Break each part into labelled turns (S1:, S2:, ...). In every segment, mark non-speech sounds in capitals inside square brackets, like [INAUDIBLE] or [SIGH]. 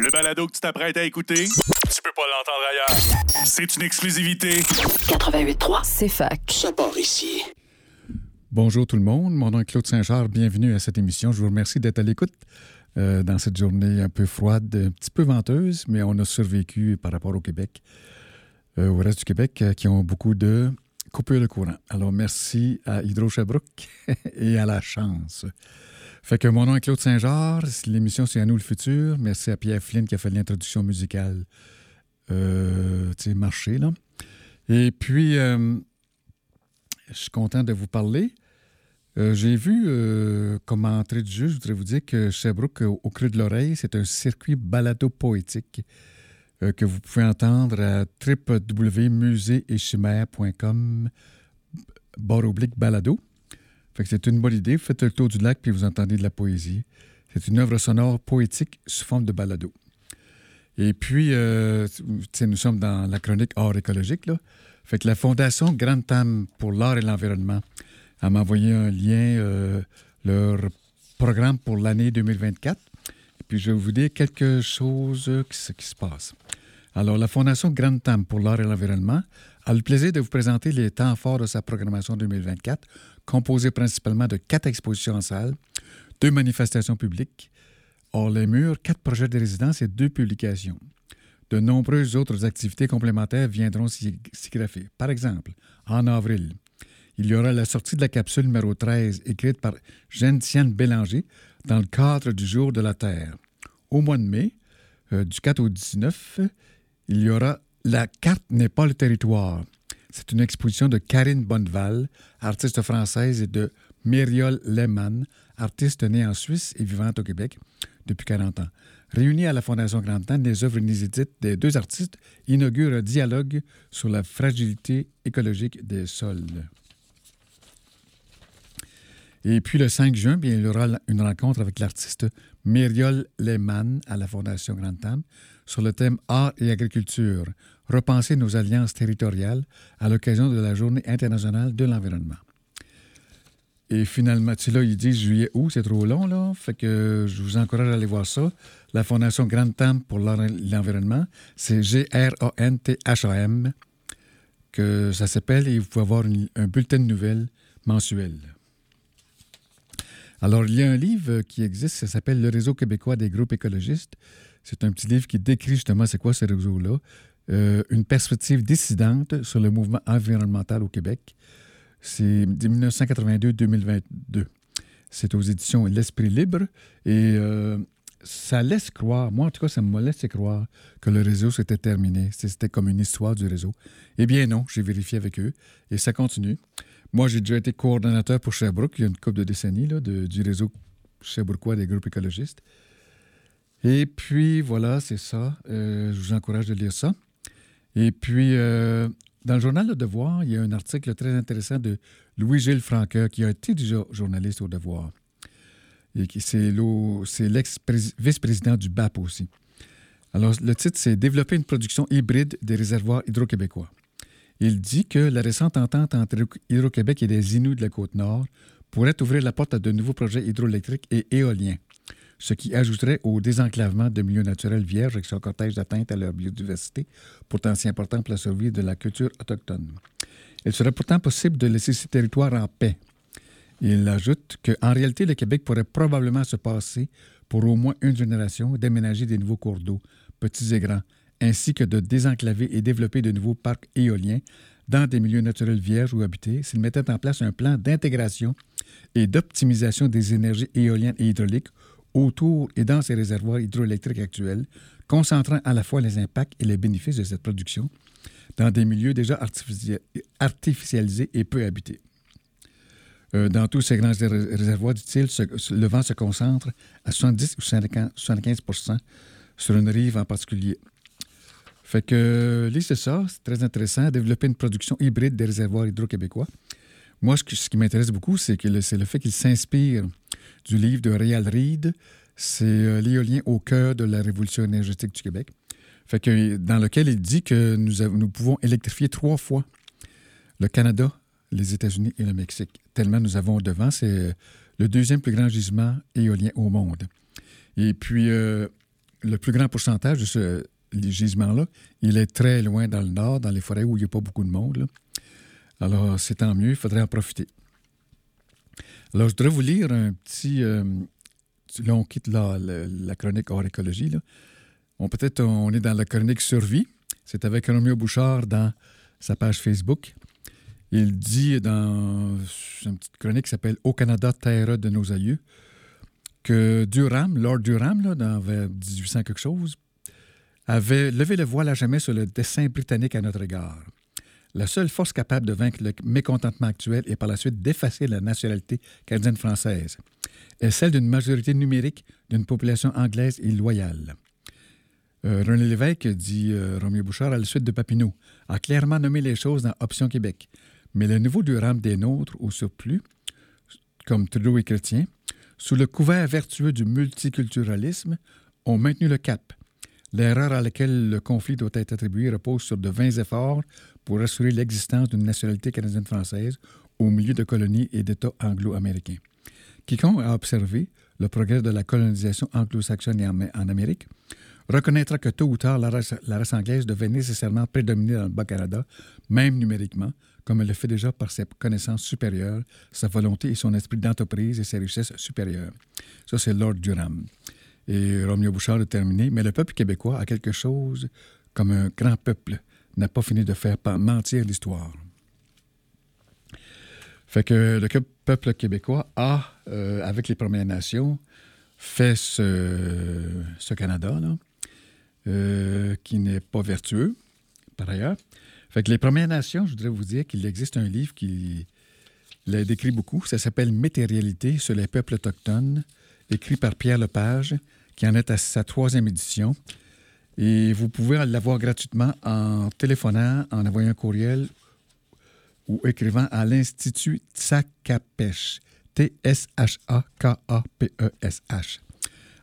S1: Le balado que tu t'apprêtes à écouter, tu peux pas l'entendre ailleurs. C'est une exclusivité.
S2: 88.3, c'est fac.
S3: Ça part ici.
S4: Bonjour tout le monde, mon nom est Claude Saint-Charles, bienvenue à cette émission. Je vous remercie d'être à l'écoute euh, dans cette journée un peu froide, un petit peu venteuse, mais on a survécu par rapport au Québec, euh, au reste du Québec, euh, qui ont beaucoup de coupures de courant. Alors merci à Hydro-Sherbrooke [LAUGHS] et à la chance. Fait que mon nom est Claude Saint-Georges. L'émission, c'est À nous le futur. Merci à Pierre Flynn qui a fait l'introduction musicale, euh, tu sais, marché, là. Et puis, euh, je suis content de vous parler. Euh, J'ai vu comme entrée du jeu, je voudrais vous dire que Sherbrooke, au, au creux de l'oreille, c'est un circuit balado-poétique que vous pouvez entendre à www.muséeschimère.com barre balado. Fait que c'est une bonne idée. Faites le tour du lac puis vous entendez de la poésie. C'est une œuvre sonore poétique sous forme de balado. Et puis, euh, nous sommes dans la chronique art écologique. Là. Fait que la Fondation Grande Tam pour l'art et l'environnement a m'envoyé un lien, euh, leur programme pour l'année 2024. Et puis, je vais vous dire quelque chose euh, qui se passe. Alors, la Fondation Grande Tam pour l'art et l'environnement a le plaisir de vous présenter les temps forts de sa programmation 2024, composée principalement de quatre expositions en salle, deux manifestations publiques, hors les murs, quatre projets de résidence et deux publications. De nombreuses autres activités complémentaires viendront s'y greffer. Par exemple, en avril, il y aura la sortie de la capsule numéro 13 écrite par Gentiane Bélanger dans le cadre du Jour de la Terre. Au mois de mai, euh, du 4 au 19, il y aura La carte n'est pas le territoire. C'est une exposition de Karine Bonneval, artiste française, et de Myriol Lehmann, artiste née en Suisse et vivante au Québec depuis 40 ans. Réunis à la Fondation Grand Temps, les œuvres inédites des deux artistes inaugurent un dialogue sur la fragilité écologique des sols. Et puis le 5 juin, il y aura une rencontre avec l'artiste Myriol Lehmann à la Fondation Grand sur le thème Art et agriculture, repenser nos alliances territoriales à l'occasion de la Journée internationale de l'environnement. Et finalement, tu sais, là, juillet-août, c'est trop long, là. Fait que je vous encourage à aller voir ça. La Fondation Grand Tam pour l'environnement, c'est G-R-A-N-T-H-A-M que ça s'appelle et vous pouvez avoir un bulletin de nouvelles mensuel. Alors, il y a un livre qui existe, ça s'appelle Le Réseau québécois des groupes écologistes. C'est un petit livre qui décrit justement c'est quoi ce réseau-là. Euh, une perspective dissidente sur le mouvement environnemental au Québec. C'est de 1982-2022. C'est aux éditions L'Esprit libre et euh, ça laisse croire, moi en tout cas, ça m'a laissé croire que le réseau s'était terminé. C'était comme une histoire du réseau. Eh bien non, j'ai vérifié avec eux et ça continue. Moi, j'ai déjà été coordonnateur pour Sherbrooke il y a une couple de décennies là, du réseau Sherbrookeois des groupes écologistes. Et puis, voilà, c'est ça. Euh, je vous encourage de lire ça. Et puis, euh, dans le journal Le Devoir, il y a un article très intéressant de Louis-Gilles Franqueur, qui a été déjà journaliste au Devoir. Et qui c'est c'est l'ex-vice-président du BAP aussi. Alors, le titre, c'est Développer une production hybride des réservoirs hydro-québécois. Il dit que la récente entente entre Hydro-Québec et les Inuits de la Côte-Nord pourrait ouvrir la porte à de nouveaux projets hydroélectriques et éoliens, ce qui ajouterait au désenclavement de milieux naturels vierges avec son cortège d'atteinte à leur biodiversité, pourtant si important pour la survie de la culture autochtone. Il serait pourtant possible de laisser ces territoires en paix. Il ajoute qu'en réalité, le Québec pourrait probablement se passer pour au moins une génération d'aménager des nouveaux cours d'eau, petits et grands, ainsi que de désenclaver et développer de nouveaux parcs éoliens dans des milieux naturels vierges ou habités s'il mettait en place un plan d'intégration et d'optimisation des énergies éoliennes et hydrauliques autour et dans ces réservoirs hydroélectriques actuels, concentrant à la fois les impacts et les bénéfices de cette production dans des milieux déjà artificia- artificialisés et peu habités. Euh, dans tous ces grands ré- réservoirs, dit-il, le vent se concentre à 70 ou 75 sur une rive en particulier. Fait que, lui, c'est ça, c'est très intéressant, développer une production hybride des réservoirs hydro-québécois. Moi, ce qui, m'intéresse beaucoup, c'est le, le fait qu'il s'inspire du livre de Réal Reed, c'est euh, l'éolien au cœur de la révolution énergétique du Québec. Dans lequel il dit que nous, pouvons électrifier trois fois le Canada, les États-Unis et le Mexique. Tellement nous avons devant, c'est le deuxième plus grand gisement éolien au monde. Et puis, euh, le plus grand pourcentage de ce gisement-là, il est très loin dans le nord, dans les forêts où il n'y a pas beaucoup de monde. Alors, c'est tant mieux, il faudrait en profiter. Alors, je voudrais vous lire un petit. Euh, là, on quitte la, chronique hors écologie. On, peut-être on est dans la chronique survie. C'est avec Romeo Bouchard dans sa page Facebook. Il dit dans une petite chronique qui s'appelle Au Canada, terre de nos aïeux, que Durham, Lord Durham, là, dans 1800 quelque chose, avait levé le voile à jamais sur le dessin britannique à notre égard. La seule force capable de vaincre le mécontentement actuel et par la suite d'effacer la nationalité canadienne-française est celle d'une majorité numérique d'une population anglaise et loyale. Euh, René Lévesque, dit euh, Bouchard à la suite de Papineau, a clairement nommé les choses dans Option Québec. Mais le niveau du des nôtres, au surplus, comme Trudeau et Chrétien, sous le couvert vertueux du multiculturalisme, ont maintenu le cap. L'erreur à laquelle le conflit doit être attribué repose sur de vains efforts pour assurer l'existence d'une nationalité canadienne-française au milieu de colonies et d'États anglo-américains. Quiconque a observé le progrès de la colonisation anglo-saxonne en Amérique reconnaîtra que tôt ou tard, la race, anglaise devait nécessairement prédominer dans le Bas-Canada, même numériquement, comme elle le fait déjà par ses connaissances supérieures, sa volonté et son esprit d'entreprise et ses richesses supérieures. Ça, c'est Lord Durham. Et Roméo Bouchard a terminé. Mais le peuple québécois a quelque chose comme un grand peuple n'a pas fini de faire mentir l'histoire. Fait que le peuple québécois a, euh, avec les Premières Nations, fait ce, ce Canada, là, euh, qui n'est pas vertueux, par ailleurs. Fait que les Premières Nations, je voudrais vous dire qu'il existe un livre qui les décrit beaucoup. Ça s'appelle Métérialité sur les peuples autochtones, écrit par Pierre Lepage, qui en est à sa troisième édition. Et vous pouvez l'avoir gratuitement en téléphonant, en envoyant un courriel ou écrivant à l'Institut Tsakapèche. T-S-H-A-K-A-P-E-S-H.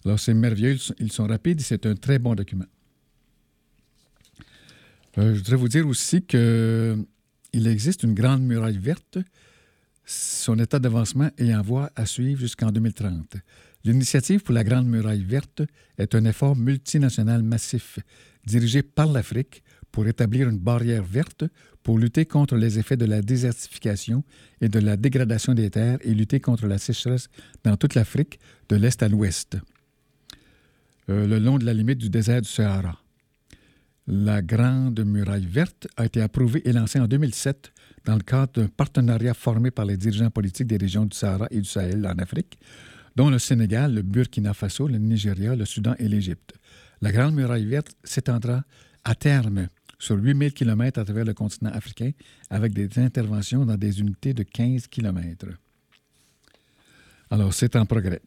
S4: Alors, c'est merveilleux. Ils sont rapides et c'est un très bon document. Euh, je voudrais vous dire aussi qu'il existe une grande muraille verte, son état d'avancement ayant voie à suivre jusqu'en 2030. L'initiative pour la Grande Muraille verte est un effort multinational massif dirigé par l'Afrique pour établir une barrière verte pour lutter contre les effets de la désertification et de la dégradation des terres et lutter contre la sécheresse dans toute l'Afrique de l'Est à l'Ouest. Euh, le long de la limite du désert du Sahara. La Grande Muraille verte a été approuvée et lancée en 2007 dans le cadre d'un partenariat formé par les dirigeants politiques des régions du Sahara et du Sahel en Afrique, dont le Sénégal, le Burkina Faso, le Nigeria, le Soudan et l'Égypte. La Grande Muraille verte s'étendra à terme sur 8000 km à travers le continent africain avec des interventions dans des unités de 15 km. Alors, c'est en progrès.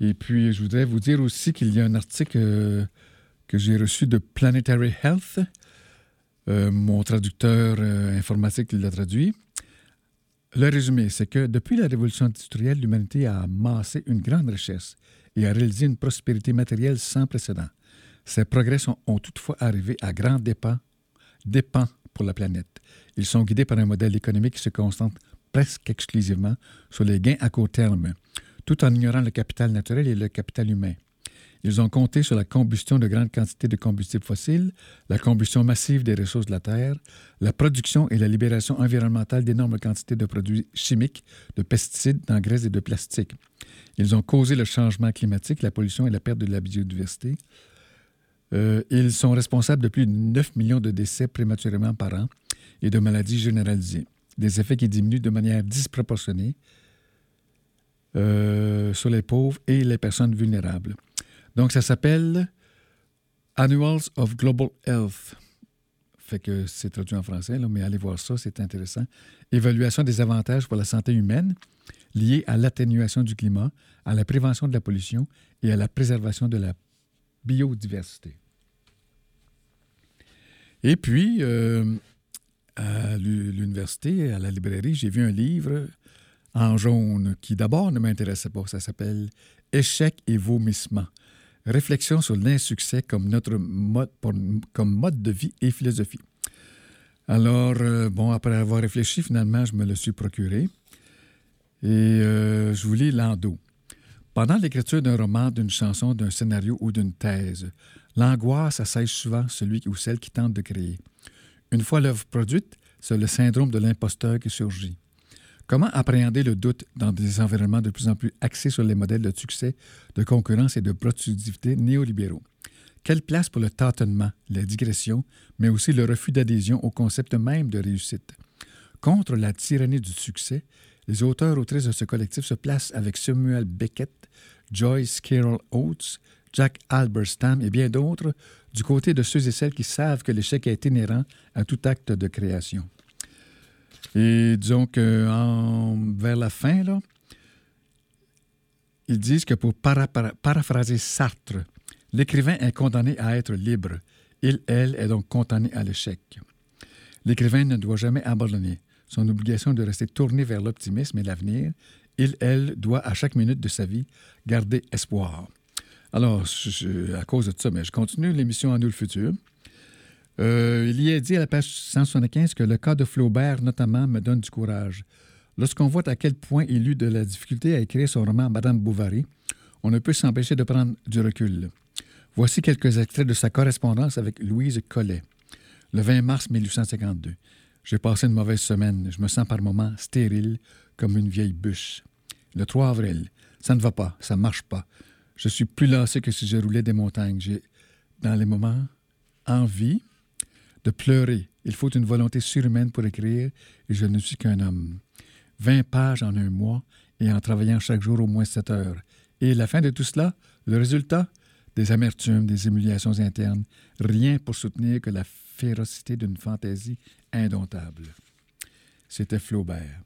S4: Et puis, je voudrais vous dire aussi qu'il y a un article euh, que j'ai reçu de Planetary Health. Euh, mon traducteur euh, informatique l'a traduit. Le résumé, c'est que depuis la révolution industrielle, l'humanité a amassé une grande richesse et a réalisé une prospérité matérielle sans précédent. Ces progrès sont, ont toutefois arrivé à grands dépens, dépens pour la planète. Ils sont guidés par un modèle économique qui se concentre presque exclusivement sur les gains à court terme, tout en ignorant le capital naturel et le capital humain. Ils ont compté sur la combustion de grandes quantités de combustibles fossiles, la combustion massive des ressources de la Terre, la production et la libération environnementale d'énormes quantités de produits chimiques, de pesticides, d'engrais et de plastique. Ils ont causé le changement climatique, la pollution et la perte de la biodiversité. Euh, ils sont responsables de plus de 9 millions de décès prématurément par an et de maladies généralisées, des effets qui diminuent de manière disproportionnée euh, sur les pauvres et les personnes vulnérables. Donc, ça s'appelle Annuals of Global Health. Fait que c'est traduit en français, mais allez voir ça, c'est intéressant. Évaluation des avantages pour la santé humaine liés à l'atténuation du climat, à la prévention de la pollution et à la préservation de la biodiversité. Et puis, euh, à l'université, à la librairie, j'ai vu un livre en jaune qui d'abord ne m'intéressait pas. Ça s'appelle Échec et vomissement. Réflexion sur l'insuccès comme notre mode, comme mode de vie et philosophie. Alors, euh, bon, après avoir réfléchi, finalement, je me le suis procuré. Et euh, je vous lis l'endo. Pendant l'écriture d'un roman, d'une chanson, d'un scénario ou d'une thèse, l'angoisse assèche souvent celui ou celle qui tente de créer. Une fois l'œuvre produite, c'est le syndrome de l'imposteur qui surgit. Comment appréhender le doute dans des environnements de plus en plus axés sur les modèles de succès, de concurrence et de productivité néolibéraux? Quelle place pour le tâtonnement, la digression, mais aussi le refus d'adhésion au concept même de réussite? Contre la tyrannie du succès, les auteurs-autrices de ce collectif se placent avec Samuel Beckett, Joyce Carol Oates, Jack Alberstam et bien d'autres du côté de ceux et celles qui savent que l'échec est inhérent à tout acte de création. Et disons que vers la fin, ils disent que pour paraphraser Sartre, l'écrivain est condamné à être libre. Il, elle, est donc condamné à l'échec. L'écrivain ne doit jamais abandonner son obligation de rester tourné vers l'optimisme et l'avenir. Il, elle, doit à chaque minute de sa vie garder espoir. Alors, à cause de ça, mais je continue l'émission En nous le futur. Euh, il y est dit à la page 175 que le cas de Flaubert, notamment, me donne du courage. Lorsqu'on voit à quel point il eut de la difficulté à écrire son roman Madame Bovary, on ne peut s'empêcher de prendre du recul. Voici quelques extraits de sa correspondance avec Louise Collet, le 20 mars 1852. J'ai passé une mauvaise semaine. Je me sens par moments stérile comme une vieille bûche. Le 3 avril, ça ne va pas, ça ne marche pas. Je suis plus lassé que si je roulais des montagnes. J'ai, dans les moments, envie de pleurer. Il faut une volonté surhumaine pour écrire et je ne suis qu'un homme. Vingt pages en un mois et en travaillant chaque jour au moins sept heures. Et la fin de tout cela, le résultat? Des amertumes, des humiliations internes, rien pour soutenir que la férocité d'une fantaisie indomptable. C'était Flaubert.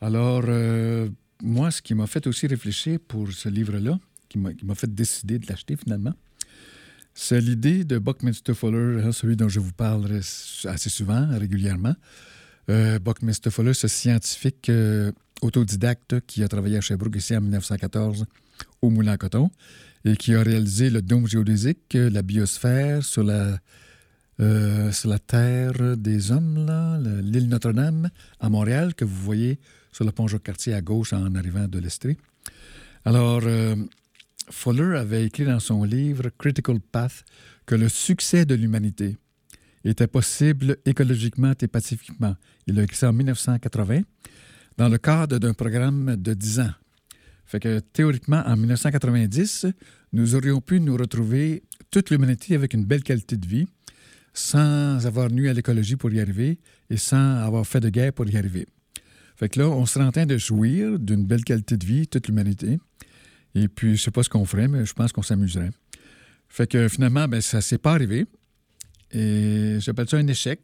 S4: Alors, euh, moi, ce qui m'a fait aussi réfléchir pour ce livre-là, qui m'a fait décider de l'acheter finalement, c'est l'idée de Buckminster Fuller, hein, celui dont je vous parle assez souvent, régulièrement. Euh, Buckminster Fuller, ce scientifique euh, autodidacte qui a travaillé à Sherbrooke ici en 1914 au Moulin à Coton et qui a réalisé le dôme géodésique, la biosphère sur la, euh, Terre des Hommes, l'île Notre-Dame à Montréal, que vous voyez sur le pont Jacques-Cartier à gauche en arrivant de l'Estrie. Alors, euh, Fuller avait écrit dans son livre Critical Path que le succès de l'humanité était possible écologiquement et pacifiquement. Il a écrit en 1980 dans le cadre d'un programme de 10 ans fait que théoriquement, en 1990, nous aurions pu nous retrouver toute l'humanité avec une belle qualité de vie, sans avoir nu à l'écologie pour y arriver et sans avoir fait de guerre pour y arriver. Fait que là, on serait en train de jouir d'une belle qualité de vie, toute l'humanité. Et puis, je sais pas ce qu'on ferait, mais je pense qu'on s'amuserait. Fait que finalement, ben, ça s'est pas arrivé. Et j'appelle ça un échec.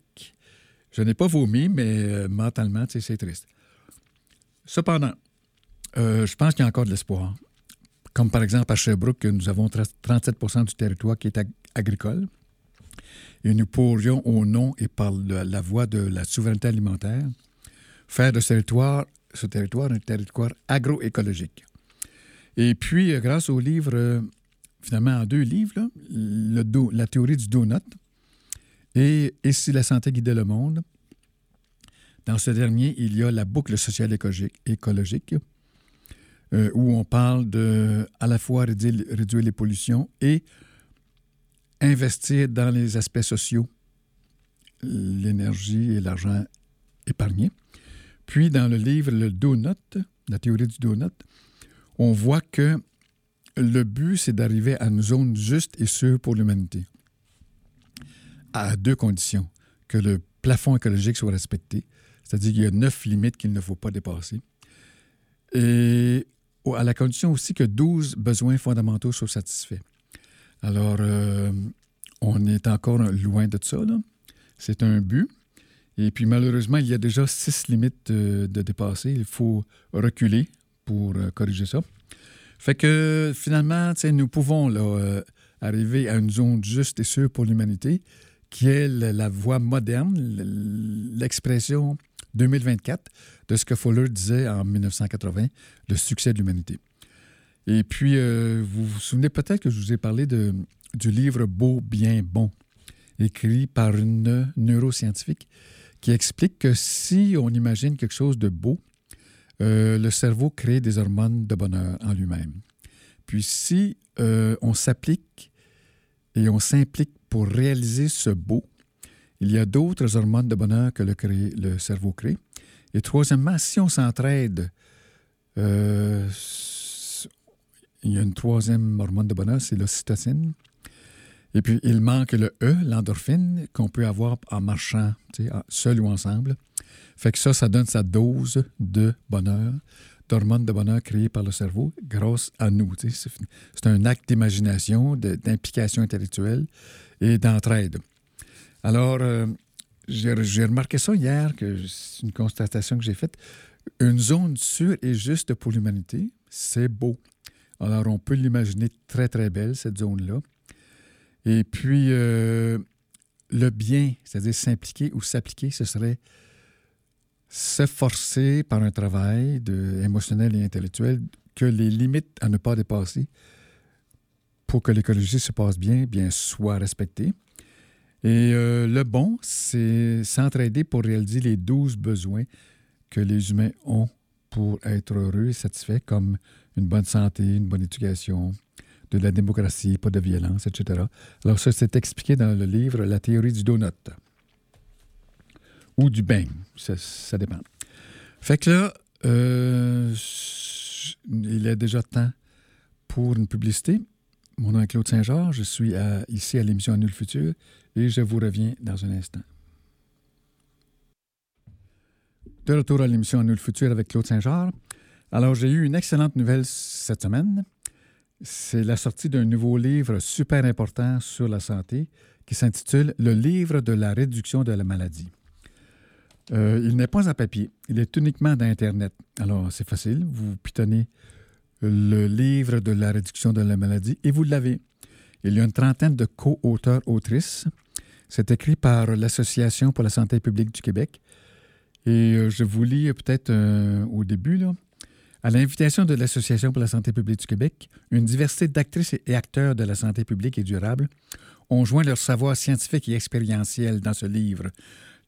S4: Je n'ai pas vomi, mais euh, mentalement, c'est triste. Cependant, euh, je pense qu'il y a encore de l'espoir. Comme par exemple à Sherbrooke, nous avons 37% du territoire qui est agricole. Et nous pourrions, au nom et par la voie de la souveraineté alimentaire, faire de ce territoire, ce territoire un territoire agroécologique. Et puis, euh, grâce au livre, euh, finalement, en deux livres, La théorie du donut et Et si la santé guidait le monde, dans ce dernier, il y a la boucle sociale écologique, euh, où on parle de à la fois réduire, réduire, les pollutions et investir dans les aspects sociaux, l'énergie et l'argent épargnés. Puis dans le livre Le Donut, la théorie du donut, on voit que le but, c'est d'arriver à une zone juste et sûre pour l'humanité. À deux conditions. Que le plafond écologique soit respecté, c'est-à-dire qu'il y a neuf limites qu'il ne faut pas dépasser. Et à la condition aussi que 12 besoins fondamentaux soient satisfaits. Alors, euh, on est encore loin de ça. C'est un but. Et puis, malheureusement, il y a déjà six limites de, dépasser. Il faut reculer pour euh, corriger ça. Fait que, finalement, nous pouvons là, euh, arriver à une zone juste et sûre pour l'humanité, qui est la voie moderne, l'expression 2024 de ce que Fuller disait en 1980, le succès de l'humanité. Et puis, euh, vous vous souvenez peut-être que je vous ai parlé de, du livre Beau, bien, bon, écrit par une neuroscientifique qui explique que si on imagine quelque chose de beau, euh, le cerveau crée des hormones de bonheur en lui-même. Puis si euh, on s'applique et on s'implique pour réaliser ce beau, il y a d'autres hormones de bonheur que le, le cerveau crée. Et troisièmement, si on s'entraide, euh, il y a une troisième hormone de bonheur, c'est l'ocytocine. Et puis, il manque le E, l'endorphine, qu'on peut avoir en marchant, seul ou ensemble. Fait que ça, ça donne sa dose de bonheur, d'hormones de bonheur créées par le cerveau grâce à nous. C'est un acte d'imagination, d'implication intellectuelle et d'entraide. Alors, euh, j'ai remarqué ça hier, c'est une constatation que j'ai faite. Une zone sûre et juste pour l'humanité, c'est beau. Alors, on peut l'imaginer très, très belle, cette zone-là. Et puis, euh, le bien, c'est-à-dire s'impliquer ou s'appliquer, ce serait s'efforcer par un travail de, émotionnel et intellectuel que les limites à ne pas dépasser pour que l'écologie se passe bien, bien soient respectées. Et euh, le bon, c'est s'entraider pour réaliser les douze besoins que les humains ont pour être heureux et satisfaits, comme une bonne santé, une bonne éducation, de la démocratie, pas de violence, etc. Alors ça, c'est expliqué dans le livre La théorie du donut. Ou du bain, ça, dépend. Fait que là, euh, il est déjà temps pour une publicité. Mon nom est Claude Saint-Georges, je suis ici à l'émission Nul Futur et je vous reviens dans un instant. De retour à l'émission Nul Futur avec Claude Saint-Georges. Alors, j'ai eu une excellente nouvelle cette semaine. C'est la sortie d'un nouveau livre super important sur la santé qui s'intitule Le livre de la réduction de la maladie. Euh, il n'est pas en papier, il est uniquement dans Internet. Alors, c'est facile, vous pitonnez le livre de la réduction de la maladie et vous l'avez. Il y a une trentaine de co-auteurs-autrices. C'est écrit par l'Association pour la santé publique du Québec. Et euh, je vous lis peut-être euh, au début, là. À l'invitation de l'Association pour la santé publique du Québec, une diversité d'actrices et acteurs de la santé publique et durable ont joint leur savoir scientifique et expérientiel dans ce livre,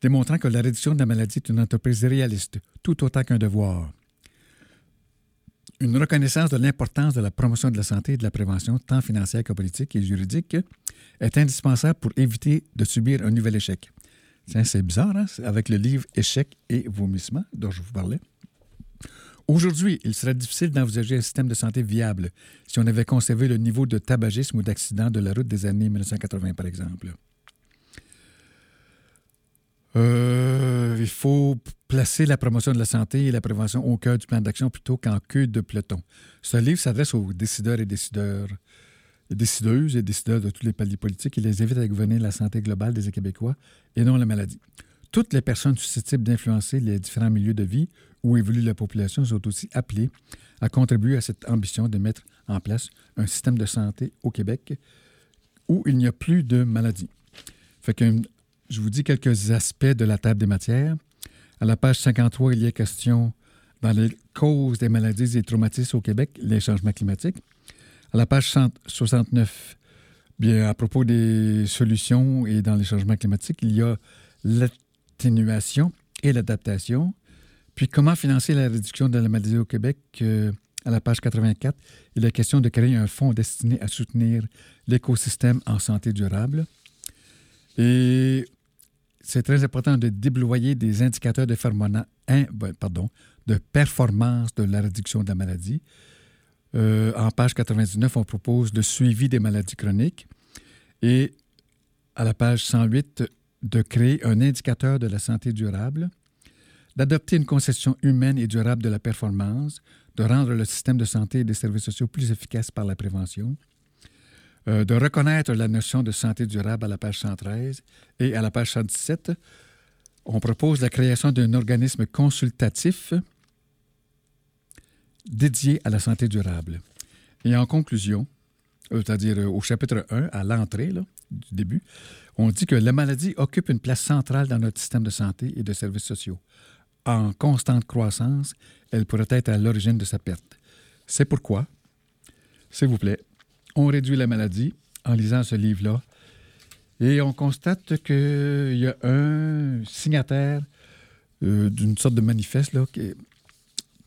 S4: démontrant que la réduction de la maladie est une entreprise réaliste, tout autant qu'un devoir. Une reconnaissance de l'importance de la promotion de la santé et de la prévention, tant financière que politique et juridique, est indispensable pour éviter de subir un nouvel échec. C'est bizarre, hein? avec le livre Échec et vomissement dont je vous parlais. Aujourd'hui, il serait difficile d'envisager un système de santé viable si on avait conservé le niveau de tabagisme ou d'accident de la route des années 1980, par exemple. Euh, il faut placer la promotion de la santé et la prévention au cœur du plan d'action plutôt qu'en queue de peloton. Ce livre s'adresse aux décideurs et décideuses et décideurs de tous les paliers politiques et les invite à gouverner la santé globale des Québécois et non la maladie. Toutes les personnes susceptibles d'influencer les différents milieux de vie où évolue la population sont aussi appelées à contribuer à cette ambition de mettre en place un système de santé au Québec où il n'y a plus de maladies. Fait que je vous dis quelques aspects de la table des matières. À la page 53, il y a question dans les causes des maladies et traumatismes au Québec, les changements climatiques. À la page 69, bien, à propos des solutions et dans les changements climatiques, il y a l'atténuation et l'adaptation. Puis, comment financer la réduction de la maladie au Québec? Euh, à la page 84, il est question de créer un fonds destiné à soutenir l'écosystème en santé durable. Et c'est très important de déployer des indicateurs de, ben, pardon, de performance de la réduction de la maladie. Euh, en page 99, on propose le suivi des maladies chroniques. Et à la page 108, de créer un indicateur de la santé durable, d'adopter une conception humaine et durable de la performance, de rendre le système de santé et des services sociaux plus efficace par la prévention, euh, de reconnaître la notion de santé durable à la page 113 et à la page 117, on propose la création d'un organisme consultatif dédié à la santé durable. Et en conclusion, euh, c'est-à-dire euh, au chapitre 1, à l'entrée du début, on dit que la maladie occupe une place centrale dans notre système de santé et de services sociaux. En constante croissance, elle pourrait être à l'origine de sa perte. C'est pourquoi, s'il vous plaît, on réduit la maladie en lisant ce livre-là. Et on constate qu'il y a un signataire euh, d'une sorte de manifeste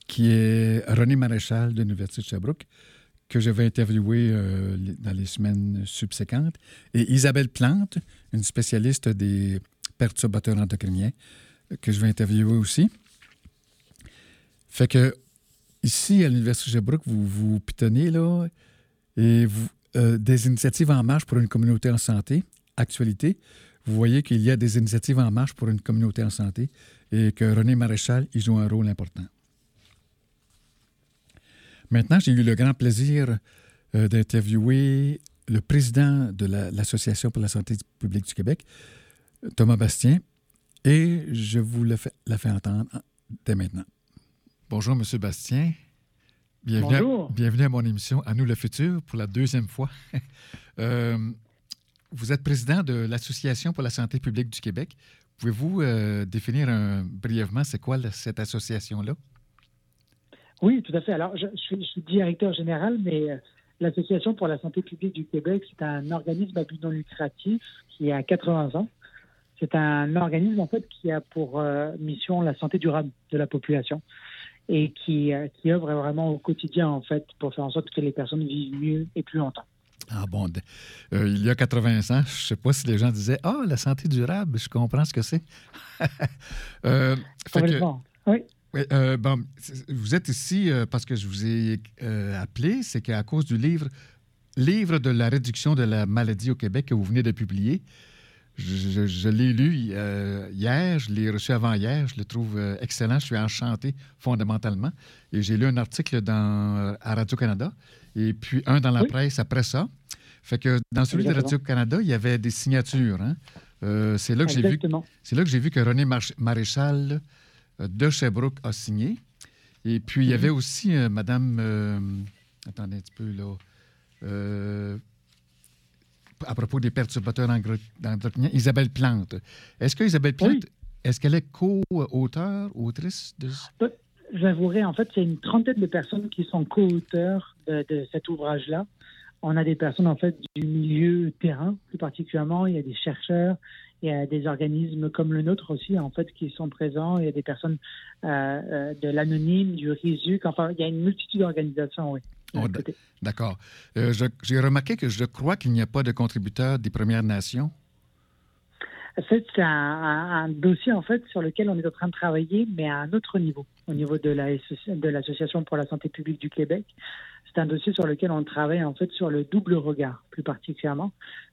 S4: qui est René Maréchal de l'Université de Sherbrooke, que je vais interviewer euh, dans les semaines subséquentes, et Isabelle Plante, une spécialiste des perturbateurs endocriniens, que je vais interviewer aussi. Fait que ici, à l'Université de Sherbrooke, vous vous pitonnez là, et euh, des initiatives en marche pour une communauté en santé, actualité. Vous voyez qu'il y a des initiatives en marche pour une communauté en santé et que René Maréchal y joue un rôle important. Maintenant, j'ai eu le grand plaisir euh, d'interviewer le président de l'Association pour la santé publique du Québec, Thomas Bastien, et je vous le fais, la fais entendre dès maintenant. Bonjour, M. Bastien. Bienvenue,
S3: Bonjour.
S4: À, bienvenue à mon émission À nous le futur pour la deuxième fois. [LAUGHS] euh, vous êtes président de l'Association pour la santé publique du Québec. Pouvez-vous euh, définir un, brièvement c'est quoi cette association-là?
S3: Oui, tout à fait. Alors, je, je, suis, je suis, directeur général, mais euh, l'Association pour la santé publique du Québec, c'est un organisme à but non lucratif qui a 80 ans. C'est un organisme, en fait, qui a pour mission la santé durable de la population et qui, euh, qui œuvre vraiment au quotidien, en fait, pour faire en sorte que les personnes vivent mieux et plus longtemps.
S4: Ah bon, euh, il y a 80 ans, je ne sais pas si les gens disaient Ah, la santé durable, je comprends ce que c'est. [LAUGHS]
S3: euh, que, oui.
S4: Euh, bon, vous êtes ici parce que je vous ai appelé, c'est qu'à cause du livre Livre de la réduction de la maladie au Québec que vous venez de publier. Je, je, je l'ai lu euh, hier, je l'ai reçu avant-hier, je le trouve euh, excellent, je suis enchanté fondamentalement. Et j'ai lu un article dans, à Radio-Canada et puis un dans la oui. presse après ça. Fait que dans celui Exactement. de Radio-Canada, il y avait des signatures. Hein? Euh, c'est là que j'ai vu, c'est là que j'ai vu que René Mar Maréchal de Sherbrooke a signé. Et puis il y avait aussi euh, Madame, euh, attendez un petit peu là, euh, à propos des perturbateurs endocriniens, Isabelle Plante. Est-ce que Isabelle Plante, oui. est-ce qu'elle est co-auteur, autrice de
S3: J'avouerai, en fait, c'est une trentaine de personnes qui sont co-auteurs de, de cet ouvrage-là. On a des personnes, en fait, du milieu terrain, plus particulièrement. Il y a des chercheurs, il y a des organismes comme le nôtre aussi, en fait, qui sont présents. Il y a des personnes euh, euh, de l'anonyme, du RISUC. Enfin, il y a une multitude d'organisations, oui.
S4: Oh, D'accord. Euh, J'ai remarqué que je crois qu'il n'y a pas de contributeurs des Premières Nations.
S3: En fait, c'est un, un, un, dossier en fait sur lequel on est en train de travailler, mais à un autre niveau, au niveau de la de l'association pour la santé publique du Québec. C'est un dossier sur lequel on travaille en fait sur le double regard, plus particulièrement.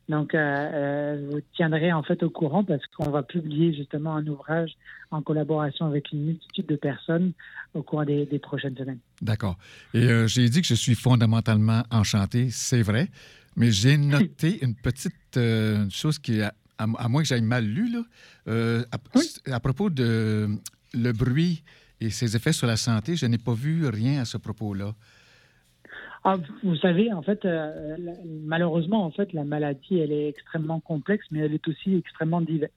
S3: Donc, euh, euh, vous tiendrez en fait au courant parce qu'on va publier justement un ouvrage en collaboration avec une multitude de personnes au cours des, des prochaines semaines.
S4: D'accord. Et euh, j'ai dit que je suis fondamentalement enchanté, c'est vrai, mais j'ai [LAUGHS] noté une petite euh, chose qui à, à moins que j'aille mal lu, là, à, oui. à, propos de le bruit et ses effets sur la santé, je n'ai pas vu rien à ce propos-là.
S3: Ah, vous savez, en fait, euh, malheureusement, en fait, la maladie, elle est extrêmement complexe, mais elle est aussi extrêmement diverse.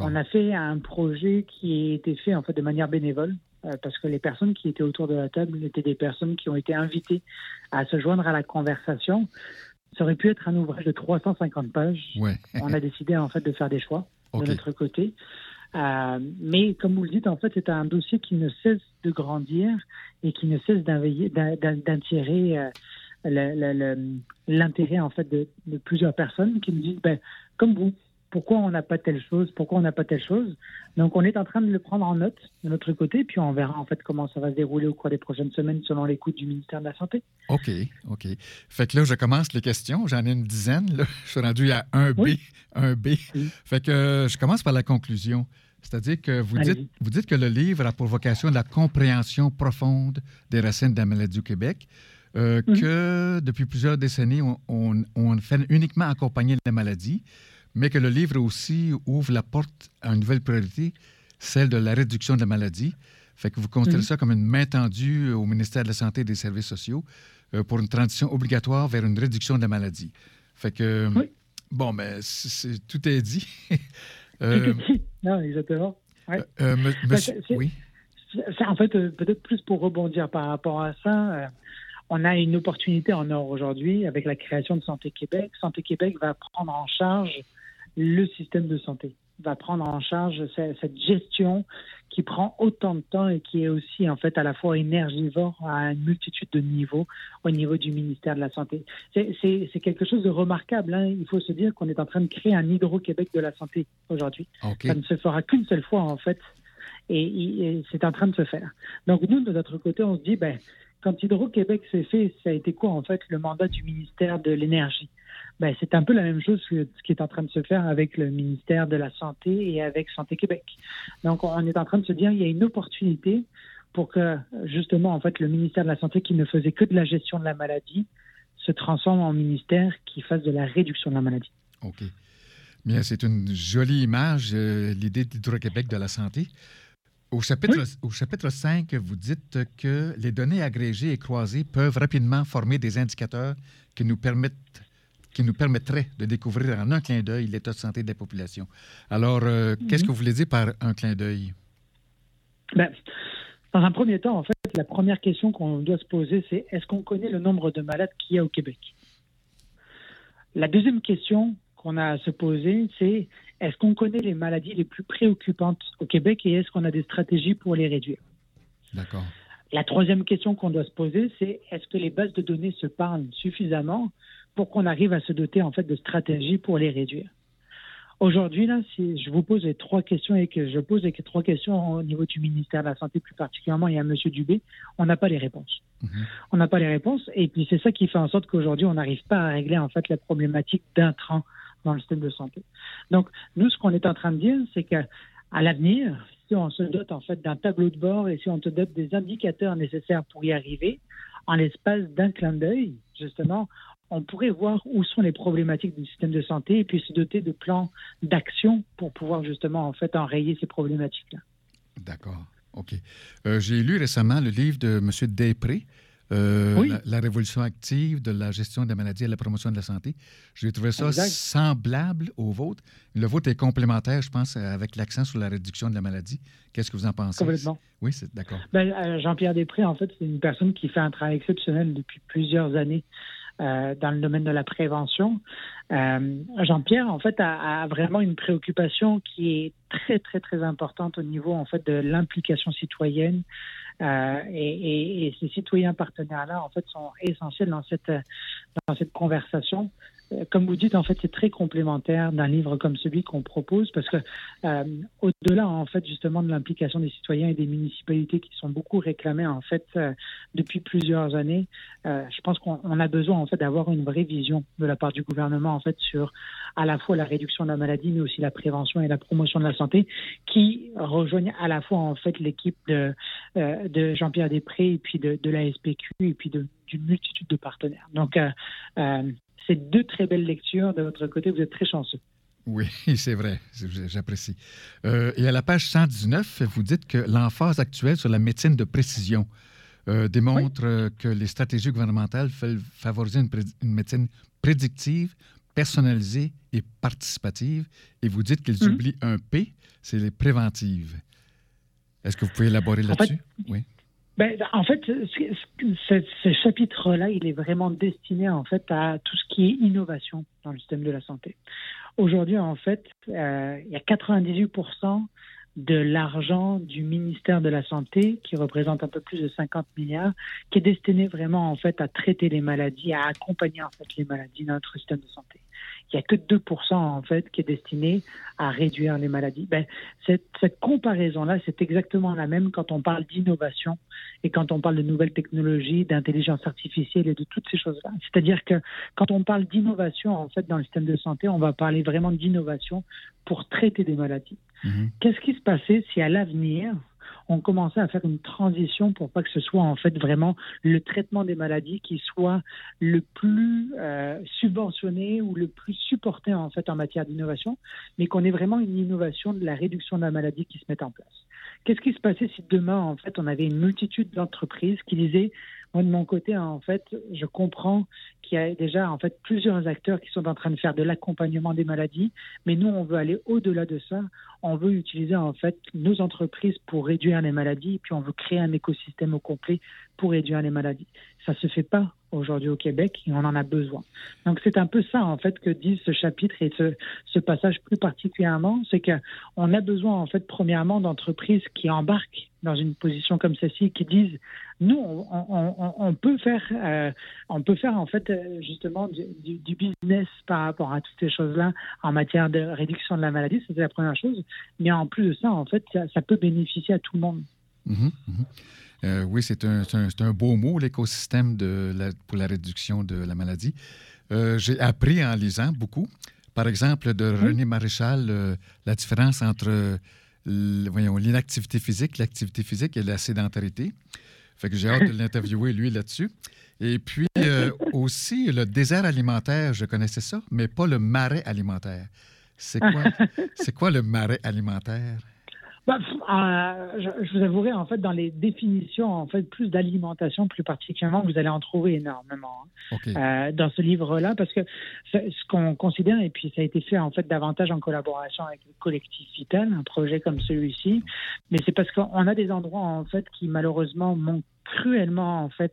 S3: On a fait un projet qui a été fait en fait de manière bénévole euh, parce que les personnes qui étaient autour de la table étaient des personnes qui ont été invitées à se joindre à la conversation. Ça aurait pu être un ouvrage de 350 pages.
S4: Ouais.
S3: On a décidé en fait de faire des choix okay. de notre côté. Euh, mais comme vous le dites, en fait, c'est un dossier qui ne cesse de grandir et qui ne cesse d'attirer euh, l'intérêt en fait de, de, plusieurs personnes qui nous disent, ben, comme vous, pourquoi on n'a pas telle chose, pourquoi on n'a pas telle chose. Donc, on est en train de le prendre en note de notre côté, puis on verra en fait comment ça va se dérouler au cours des prochaines semaines selon l'écoute du ministère de la Santé.
S4: OK, OK. Fait que là, je commence les questions. J'en ai une dizaine. Là. Je suis rendu à 1B.
S3: Oui.
S4: 1B. Oui. Fait que euh, je commence par la conclusion. C'est-à-dire que vous dites, vous dites que le livre a pour vocation la compréhension profonde des racines de la maladie au Québec. Euh, -hmm. Que depuis plusieurs décennies, on, on, on fait uniquement accompagner la maladie mais que le livre aussi ouvre la porte à une nouvelle priorité, celle de la réduction de la maladie. Fait que vous considérez mmh. ça comme une main tendue au ministère de la Santé et des Services sociaux euh, pour une transition obligatoire vers une réduction de la maladie. Fait que,
S3: oui.
S4: bon, mais c est, tout est dit. [LAUGHS]
S3: euh, tout est dit. Non, exactement. Ouais.
S4: Euh, me, monsieur, oui.
S3: En fait euh, peut-être plus pour rebondir par rapport à ça. Euh, on a une opportunité en or aujourd'hui avec la création de Santé Québec. Santé Québec va prendre en charge le système de santé. va prendre en charge cette gestion qui prend autant de temps et qui est aussi en fait à la fois énergivore à une multitude de niveaux au niveau du ministère de la Santé. C'est quelque chose de remarquable. Hein. Il faut se dire qu'on est en train de créer un Hydro-Québec de la santé aujourd'hui. Ça ne se fera qu'une seule fois en fait et, c'est en train de se faire. Donc nous, de notre côté, on se dit, ben, quand Hydro-Québec s'est fait, ça a été quoi en fait le mandat du ministère de l'Énergie? Ben, c'est un peu la même chose que ce qui est en train de se faire avec le ministère de la Santé et avec Santé Québec. Donc, on est en train de se dire il y a une opportunité pour que, justement, en fait, le ministère de la Santé, qui ne faisait que de la gestion de la maladie, se transforme en ministère qui fasse de la réduction de la maladie.
S4: OK. Bien, c'est une jolie image, euh, l'idée d'Hydro-Québec de la santé. Au chapitre, au chapitre 5, vous dites que les données agrégées et croisées peuvent rapidement former des indicateurs qui nous permettent qui nous permettrait de découvrir en un clin d'œil l'état de santé de la population. Alors, euh, qu'est-ce que vous voulez dire par un clin d'œil?
S3: Ben, dans un premier temps, en fait, la première question qu'on doit se poser, c'est est-ce qu'on connaît le nombre de malades qu'il y a au Québec? La deuxième question qu'on a à se poser, c'est est-ce qu'on connaît les maladies les plus préoccupantes au Québec et est-ce qu'on a des stratégies pour les réduire?
S4: D'accord.
S3: La troisième question qu'on doit se poser, c'est est-ce que les bases de données se parlent suffisamment pour qu'on arrive à se doter en fait de stratégies pour les réduire? Aujourd'hui, là, si je vous pose les trois questions et que je pose les trois questions au niveau du ministère de la Santé plus particulièrement et à M. Dubé, on n'a pas les réponses. Mhm. On n'a pas les réponses et puis c'est ça qui fait en sorte qu'aujourd'hui, on n'arrive pas à régler en fait la problématique d'intrants dans le système de santé. Donc, nous, ce qu'on est en train de dire, c'est qu'à l'avenir, si on se dote en fait d'un tableau de bord et si on te dote des indicateurs nécessaires pour y arriver, en l'espace d'un clin d'œil, justement, on pourrait voir où sont les problématiques du système de santé et puis se doter de plans d'action pour pouvoir justement en fait enrayer ces problématiques-là.
S4: D'accord. OK. Euh, j'ai lu récemment le livre de M. Després, euh, la, révolution active de la gestion des maladies et la promotion de la santé. J'ai trouvé ça semblable au vôtre. Le vôtre est complémentaire, je pense, avec l'accent sur la réduction de la maladie. Qu'est-ce que vous en pensez?
S3: Complètement.
S4: Oui, c'est d'accord.
S3: Ben, euh, Jean-Pierre Després, en fait, c'est une personne qui fait un travail exceptionnel depuis plusieurs années euh, dans le domaine de la prévention. Euh, Jean-Pierre, en fait, a, vraiment une préoccupation qui est très, très, très importante au niveau, en fait, de l'implication citoyenne. Euh, et, et, et, ces citoyens partenaires-là, en fait, sont essentiels dans cette, dans cette conversation. Euh, comme vous dites, en fait, c'est très complémentaire d'un livre comme celui qu'on propose parce que euh, au-delà, en fait, justement, de l'implication des citoyens et des municipalités qui sont beaucoup réclamées, en fait, euh, depuis plusieurs années, je pense qu'on a besoin, en fait, d'avoir une vraie vision de la part du gouvernement, en fait, sur à la fois la réduction de la maladie, mais aussi la prévention et la promotion de la santé, qui rejoignent à la fois, en fait, l'équipe de, Jean-Pierre Després et puis de, la SPQ et puis d'une multitude de partenaires. Donc, c'est deux très belles lectures. De votre côté, vous êtes très chanceux.
S4: Oui, [LAUGHS] c'est vrai, j'apprécie. Euh, et à la page 119, vous dites que l'emphase actuelle sur la médecine de précision euh, démontre euh, que les stratégies gouvernementales veulent favoriser une, médecine prédictive, personnalisée et participative. Et vous dites qu'ils mhm. oublient un P, c'est les préventives. Est-ce que vous pouvez élaborer là-dessus?
S3: oui. Ben, en fait, ce, chapitre-là, il est vraiment destiné en fait à tout ce qui est innovation dans le système de la santé. Aujourd'hui, en fait, euh, il y a 98% de l'argent du ministère de la Santé, qui représente un peu plus de 50 milliards, qui est destiné vraiment en fait à traiter les maladies, à accompagner en fait les maladies dans notre système de santé il n'y a que 2% en fait qui est destiné à réduire les maladies. Ben, cette, cette comparaison-là, c'est exactement la même quand on parle d'innovation et quand on parle de nouvelles technologies, d'intelligence artificielle et de toutes ces choses-là. C'est-à-dire que quand on parle d'innovation en fait dans le système de santé, on va parler vraiment d'innovation pour traiter des maladies. Mm-hmm. Qu'est-ce qui se passait si à l'avenir on commençait à faire une transition pour pas que ce soit en fait vraiment le traitement des maladies qui soit le plus euh, subventionné ou le plus supporté en fait en matière d'innovation, mais qu'on ait vraiment une innovation de la réduction de la maladie qui se mette en place. Qu'est-ce qui se passait si demain en fait on avait une multitude d'entreprises qui disaient moi, de mon côté, en fait, je comprends qu'il y a déjà en fait plusieurs acteurs qui sont en train de faire de l'accompagnement des maladies, mais nous, on veut aller au-delà de ça. On veut utiliser en fait nos entreprises pour réduire les maladies, puis on veut créer un écosystème au complet pour réduire les maladies. Ça se fait pas aujourd'hui au Québec et on en a besoin. Donc c'est un peu ça en fait que dit ce chapitre et ce, passage plus particulièrement, c'est qu'on a besoin en fait premièrement d'entreprises qui embarquent dans une position comme celle-ci, qui disent nous on, on, peut faire euh, on peut faire en fait euh, justement du, du, business par rapport à toutes ces choses-là en matière de réduction de la maladie, c'est la première chose, mais en plus de ça en fait ça, peut bénéficier à tout le monde.
S4: Mm-hmm, mm-hmm. Euh, oui, c'est un, un, beau mot, l'écosystème pour la réduction de la maladie. Euh, j'ai appris en lisant beaucoup. Par exemple, de René Maréchal, euh, la différence entre l'inactivité physique, l'activité physique et la sédentarité. Fait que j'ai hâte de [LAUGHS] l'interviewer, lui, là-dessus. Et puis aussi, le désert alimentaire, je connaissais ça, mais pas le marais alimentaire. C'est quoi, [LAUGHS] c'est quoi le marais alimentaire?
S3: Bah, euh, je, vous avouerai, en fait, dans les définitions, en fait, plus d'alimentation, plus particulièrement, vous allez en trouver énormément hein, euh, dans ce livre-là, parce que ce qu'on considère, et puis ça a été fait, en fait, davantage en collaboration avec le collectif Vital, un projet comme celui-ci, mais c'est parce qu'on a des endroits, en fait, qui malheureusement manquent cruellement, en fait,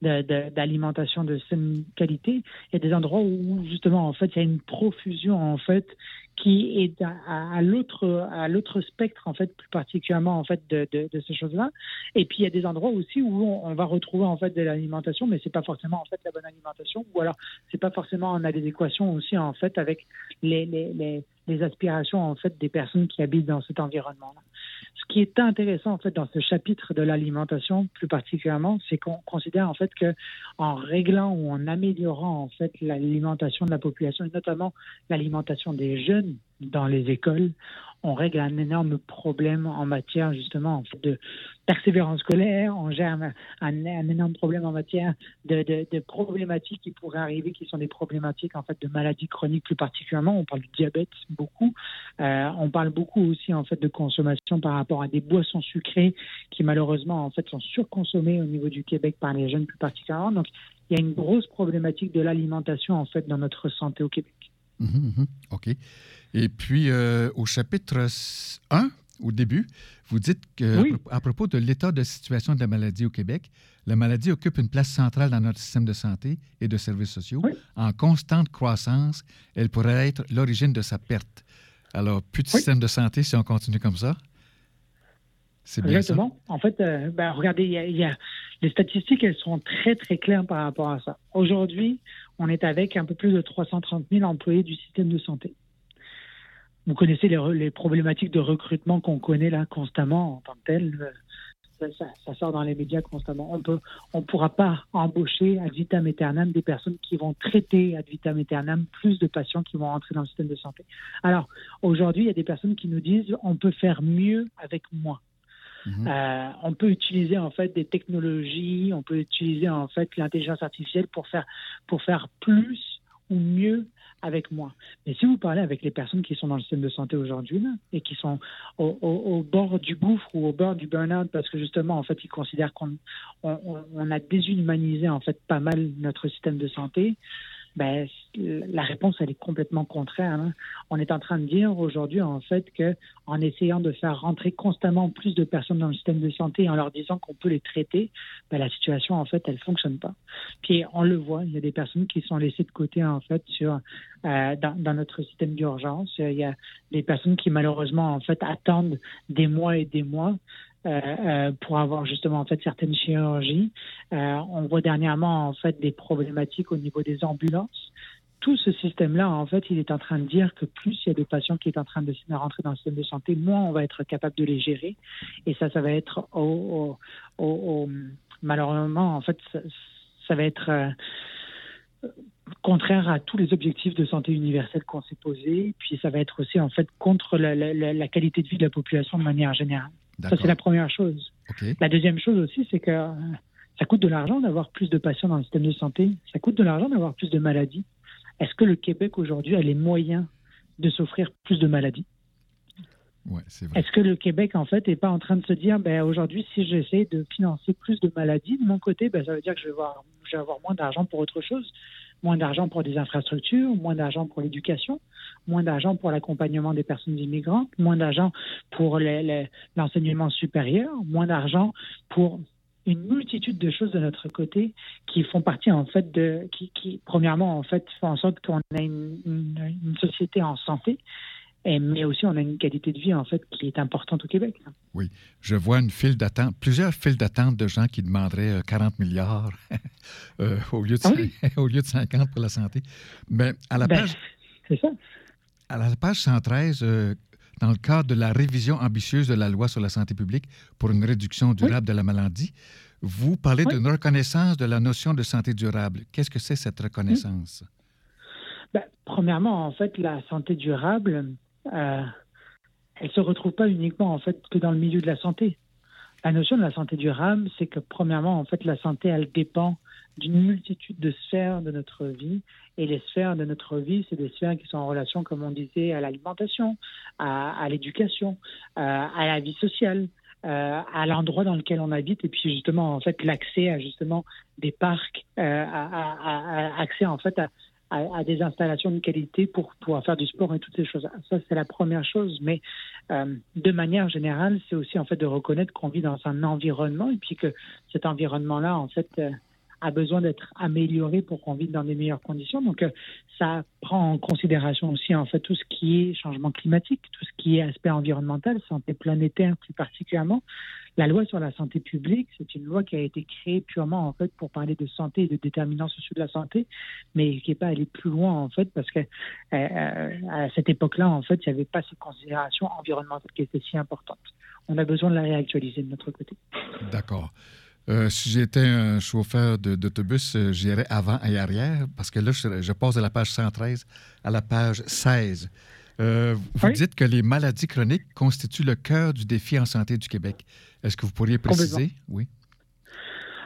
S3: d'alimentation de, de saine qualité. Il y a des endroits où, justement, en fait, il y a une profusion, en fait, qui est à, l'autre à l'autre spectre en fait plus particulièrement en fait de, de, de ces choses-là et puis il y a des endroits aussi où on, va retrouver en fait de l'alimentation mais c'est pas forcément en fait la bonne alimentation ou alors c'est pas forcément en adéquation aussi en fait avec les, les, les, les aspirations en fait des personnes qui habitent dans cet environnement-là. Ce qui est intéressant en fait dans ce chapitre de l'alimentation plus particulièrement, c'est qu'on considère en fait que en réglant ou en améliorant en fait l'alimentation de la population et notamment l'alimentation des jeunes dans les écoles, on règle un énorme problème en matière justement de persévérance scolaire, on gère un, énorme problème en matière de, problématiques qui pourraient arriver, qui sont des problématiques en fait de maladies chroniques plus particulièrement. On parle du diabète beaucoup, euh, on parle beaucoup aussi en fait de consommation par rapport à des boissons sucrées qui malheureusement en fait sont surconsommées au niveau du Québec par les jeunes plus particulièrement. Donc il y a une grosse problématique de l'alimentation en fait dans notre santé au Québec.
S4: Mhm, mhm. OK. Et puis, euh, au chapitre 1, au début, vous dites que, à propos de l'état de situation de la maladie au Québec, la maladie occupe une place centrale dans notre système de santé et de services sociaux. En constante croissance, elle pourrait être l'origine de sa perte. Alors, plus de système de santé si on continue comme ça?
S3: C'est Exactement. En fait, euh, ben, regardez, les statistiques, elles sont très, très claires par rapport à ça. Aujourd'hui, on est avec un peu plus de 330 000 employés du système de santé. Vous connaissez les, problématiques de recrutement qu'on connaît là constamment en tant que tel. Ça, sort dans les médias constamment. On on pourra pas embaucher ad vitam aeternam des personnes qui vont traiter ad vitam aeternam plus de patients qui vont rentrer dans le système de santé. Alors aujourd'hui, il y a des personnes qui nous disent on peut faire mieux avec moins. Mhm. Euh, on peut utiliser en fait des technologies, on peut utiliser en fait l'intelligence artificielle pour faire pour faire plus ou mieux avec moi. Mais si vous parlez avec les personnes qui sont dans le système de santé aujourd'hui et qui sont au, bord du gouffre ou au bord du burn-out parce que justement, en fait, ils considèrent qu'on on, a déshumanisé en fait pas mal notre système de santé, ben, la réponse, elle est complètement contraire. Hein. On est en train de dire aujourd'hui, en fait, que en essayant de faire rentrer constamment plus de personnes dans le système de santé en leur disant qu'on peut les traiter, ben, la situation, en fait, elle fonctionne pas. Puis on le voit, il y a des personnes qui sont laissées de côté, en fait, sur euh, dans, dans, notre système d'urgence. Il y a des personnes qui, malheureusement, en fait, attendent des mois et des mois euh, euh, pour avoir justement en fait certaines chirurgies. Euh, on voit dernièrement en fait des problématiques au niveau des ambulances. Tout ce système-là, en fait, il est en train de dire que plus il y a de patients qui sont en train de rentrer dans le système de santé, moins on va être capable de les gérer. Et ça, ça va être au, malheureusement, en fait, ça, va être contraire à tous les objectifs de santé universelle qu'on s'est posés. Puis ça va être aussi en fait contre la, qualité de vie de la population de manière générale. Ça, c'est la première chose. La deuxième chose aussi, c'est que euh, ça coûte de l'argent d'avoir plus de patients dans le système de santé. Ça coûte de l'argent d'avoir plus de maladies. Est-ce que le Québec aujourd'hui a les moyens de s'offrir plus de maladies?
S4: Ouais,
S3: Est-ce que le Québec, en fait, n'est pas en train de se dire, ben, aujourd'hui, si j'essaie de financer plus de maladies, de mon côté, ben, ça veut dire que je vais, avoir, je vais avoir moins d'argent pour autre chose? Moins d'argent pour des infrastructures, moins d'argent pour l'éducation, moins d'argent pour l'accompagnement des personnes immigrantes, moins d'argent pour l'enseignement supérieur, moins d'argent pour une multitude de choses de notre côté qui font partie en fait de qui, premièrement en fait font en sorte qu'on a une, une, société en santé mais aussi on a une qualité de vie en fait qui est importante au Québec.
S4: Oui, je vois une file d'attente, plusieurs files d'attente de gens qui demanderaient 40 euh, milliards [LAUGHS] euh, au, lieu de, ah [LAUGHS] au lieu de 50 pour la santé. Mais à la ben, page,
S3: ça.
S4: À la page 113, euh, dans le cadre de la révision ambitieuse de la loi sur la santé publique pour une réduction durable de la maladie, vous parlez d'une reconnaissance de la notion de santé durable. Qu'est-ce que c'est cette reconnaissance?
S3: Ben, premièrement, en fait, la santé durable, euh, elle se retrouve pas uniquement en fait que dans le milieu de la santé. La notion de la santé durable, c'est que premièrement, en fait, la santé, elle dépend d'une multitude de sphères de notre vie. Et les sphères de notre vie, c'est des sphères qui sont en relation, comme on disait, à l'alimentation, à, l'éducation, euh, à la vie sociale, euh, à l'endroit dans lequel on habite, et puis justement, en fait, l'accès à justement des parcs, euh, à, à, accès en fait à, à, des installations de qualité pour pouvoir faire du sport et toutes ces choses. Ça, c'est la première chose. Mais euh, de manière générale, c'est aussi en fait de reconnaître qu'on vit dans un environnement et puis que cet environnement-là, en fait, euh, a besoin d'être amélioré pour qu'on vive dans des meilleures conditions. Donc, euh, ça prend en considération aussi en fait tout ce qui est changement climatique, tout ce qui est aspect environnemental, santé planétaire plus particulièrement. La loi sur la santé publique, c'est une loi qui a été créée purement en fait pour parler de santé et de déterminants sociaux de la santé, mais qui n'est pas allée plus loin en fait parce que euh, à cette époque-là en fait il n'y avait pas ces considérations environnementales qui étaient si importantes. On a besoin de la réactualiser de notre côté.
S4: D'accord. Euh, si j'étais un chauffeur d'autobus, euh, j'irais avant et arrière, parce que là, je, passe de la page 113 à la page 16. Euh, vous dites que les maladies chroniques constituent le cœur du défi en santé du Québec. Est-ce que vous pourriez préciser? Oui.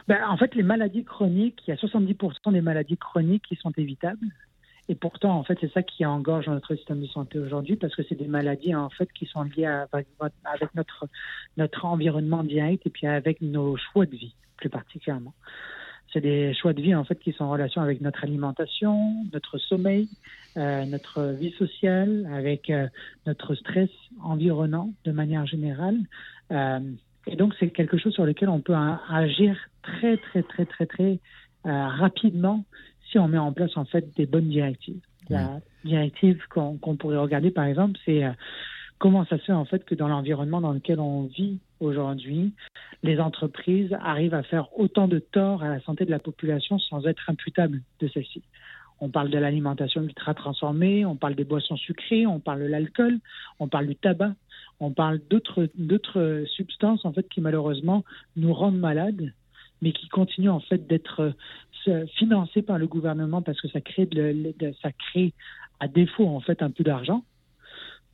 S3: Ben, en fait, les maladies chroniques, il y a 70% des maladies chroniques qui sont évitables. Et pourtant, en fait, c'est ça qui engorge notre système de santé aujourd'hui parce que c'est des maladies, en fait, qui sont liées avec notre, notre environnement direct et puis avec nos choix de vie, plus particulièrement. C'est des choix de vie, en fait, qui sont en relation avec notre alimentation, notre sommeil, euh, notre vie sociale, avec euh, notre stress environnant de manière générale. Euh, et donc, c'est quelque chose sur lequel on peut agir très, très, très, très, très rapidement si on met en place en fait des bonnes directives. La directive qu'on pourrait regarder par exemple, c'est comment ça se fait en fait que dans l'environnement dans lequel on vit aujourd'hui, les entreprises arrivent à faire autant de tort à la santé de la population sans être imputables de celle-ci. On parle de l'alimentation ultra transformée, on parle des boissons sucrées, on parle de l'alcool, on parle du tabac, on parle d'autres substances en fait qui malheureusement nous rendent malades mais qui continuent en fait d'être financé par le gouvernement parce que ça crée, de, ça crée à défaut en fait un peu d'argent,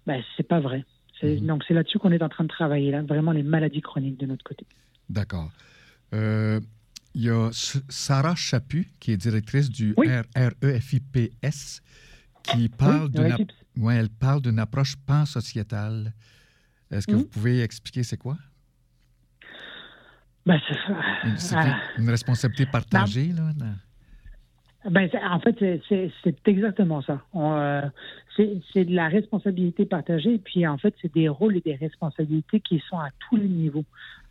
S3: ben, c'est pas vrai. Mhm. Donc c'est là-dessus qu'on est en train de travailler, là, vraiment les maladies chroniques de notre côté.
S4: D'accord. Euh, il y a Sarah Chaput, qui est directrice du REFIPS, qui parle d'une ouais, elle parle d'une approche pan-sociétale. Est-ce que mhm. vous pouvez expliquer c'est quoi?
S3: Ben,
S4: c'est une responsabilité partagée, là?
S3: Ben, en fait, c'est exactement ça. Euh, c'est de la responsabilité partagée, et puis en fait, c'est des rôles et des responsabilités qui sont à tous les niveaux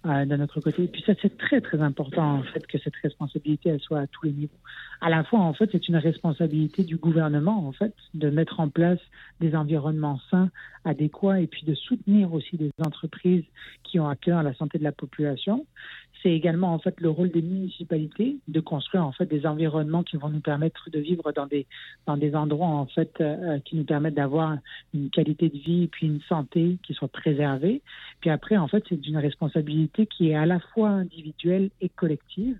S3: euh, de notre côté. Et puis ça, c'est très, très important, en fait, que cette responsabilité, elle soit à tous les niveaux. À la fois, en fait, c'est une responsabilité du gouvernement, en fait, de mettre en place des environnements sains, adéquats, et puis de soutenir aussi des entreprises qui ont à cœur la santé de la population c'est également en fait le rôle des municipalités de construire en fait des environnements qui vont nous permettre de vivre dans des dans des endroits en fait euh, qui nous permettent d'avoir une qualité de vie puis une santé qui soit préservée. Puis après en fait c'est une responsabilité qui est à la fois individuelle et collective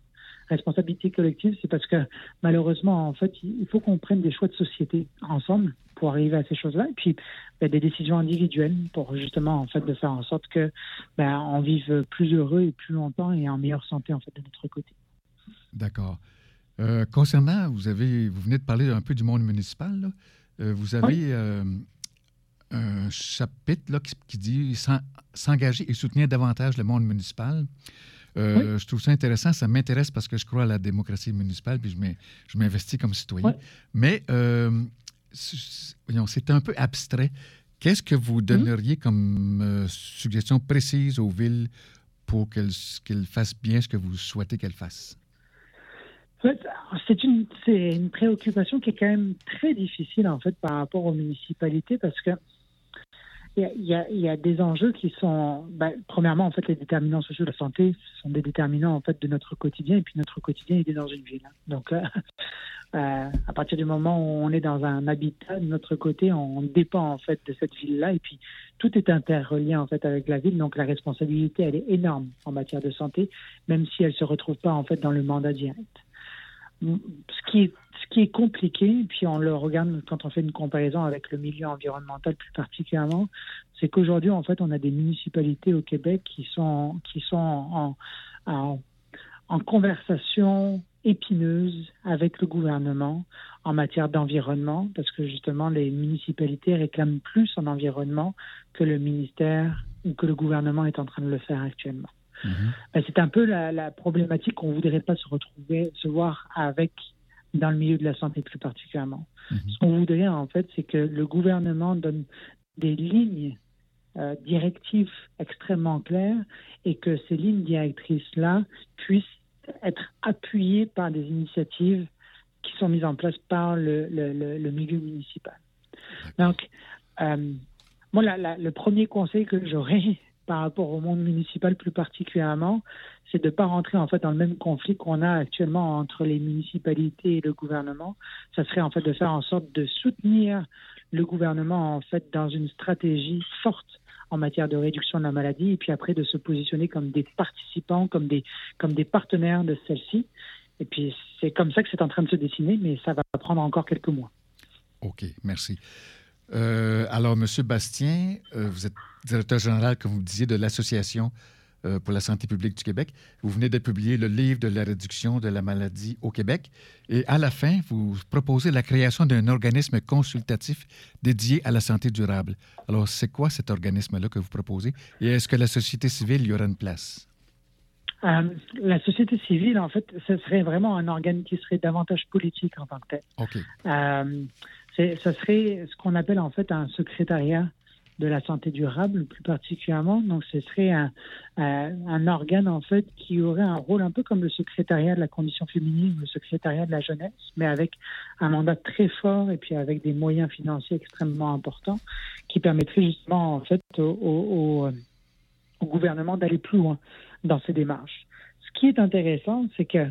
S3: responsabilité collective, c'est parce que malheureusement, en fait, il faut qu'on prenne des choix de société ensemble pour arriver à ces choses-là. Et puis, ben, des décisions individuelles pour justement, en fait, de faire en sorte que ben, on vive plus heureux et plus longtemps et en meilleure santé, en fait, de notre côté.
S4: D'accord. Euh, concernant, vous avez, vous venez de parler un peu du monde municipal. Euh, vous avez euh, un chapitre là, qui, qui dit s'engager et soutenir davantage le monde municipal. Je trouve ça intéressant. Ça m'intéresse parce que je crois à la démocratie municipale, puis je m'investis comme citoyen. Mais euh, c'est un peu abstrait. Qu'est-ce que vous hmm? donneriez comme suggestion précise aux villes pour qu'elles fassent bien ce que vous souhaitez qu'elles fassent?
S3: C'est une, une préoccupation qui est quand même très difficile en fait par rapport aux municipalités parce que il y, a, il y a, des enjeux qui sont, ben, premièrement, en fait, les déterminants sociaux de la santé sont des déterminants en fait de notre quotidien, et puis notre quotidien il est dans une ville. Hein. Donc, euh, euh, à partir du moment où on est dans un habitat de notre côté, on dépend en fait de cette ville-là, et puis tout est interrelié en fait avec la ville. Donc, la responsabilité elle est énorme en matière de santé, même si elle se retrouve pas en fait dans le mandat direct ce qui est ce qui est compliqué, puis on le regarde quand on fait une comparaison avec le milieu environnemental plus particulièrement, c'est qu'aujourd'hui, en fait, on a des municipalités au Québec qui sont, qui sont en, en, en conversation épineuse avec le gouvernement en matière d'environnement, parce que justement, les municipalités réclament plus en environnement que le ministère ou que le gouvernement est en train de le faire actuellement. Mhm. Ben, c'est un peu la, problématique qu'on voudrait pas se retrouver, se voir avec dans le milieu de la santé plus particulièrement. Mhm. Ce qu'on voudrait en fait, c'est que le gouvernement donne des lignes euh, directives extrêmement claires et que ces lignes directrices-là puissent être appuyées par des initiatives qui sont mises en place par le, le, milieu municipal. Donc, euh, moi, le premier conseil que j'aurais par rapport au monde municipal plus particulièrement, c'est de ne pas rentrer en fait dans le même conflit qu'on a actuellement entre les municipalités et le gouvernement. Ça serait en fait de faire en sorte de soutenir le gouvernement en fait dans une stratégie forte en matière de réduction de la maladie et puis après de se positionner comme des participants, comme des, comme des partenaires de celle-ci. Et puis c'est comme ça que c'est en train de se dessiner, mais ça va prendre encore quelques mois.
S4: OK, merci. Euh, alors, M. Bastien, euh, vous êtes directeur général, comme vous disiez, de l'Association euh, pour la santé publique du Québec. Vous venez de publier le livre de la réduction de la maladie au Québec. Et à la fin, vous proposez la création d'un organisme consultatif dédié à la santé durable. Alors, c'est quoi cet organisme-là que vous proposez? Et est-ce que la société civile y aura une place?
S3: la société civile, en fait, ce serait vraiment un organe qui serait davantage politique en tant que tel.
S4: OK
S3: ce serait ce qu'on appelle en fait un secrétariat de la santé durable plus particulièrement. Donc ce serait un, organe en fait qui aurait un rôle un peu comme le secrétariat de la condition féminine, le secrétariat de la jeunesse, mais avec un mandat très fort et puis avec des moyens financiers extrêmement importants qui permettraient justement en fait au, au, au gouvernement d'aller plus loin dans ces démarches. Ce qui est intéressant, c'est que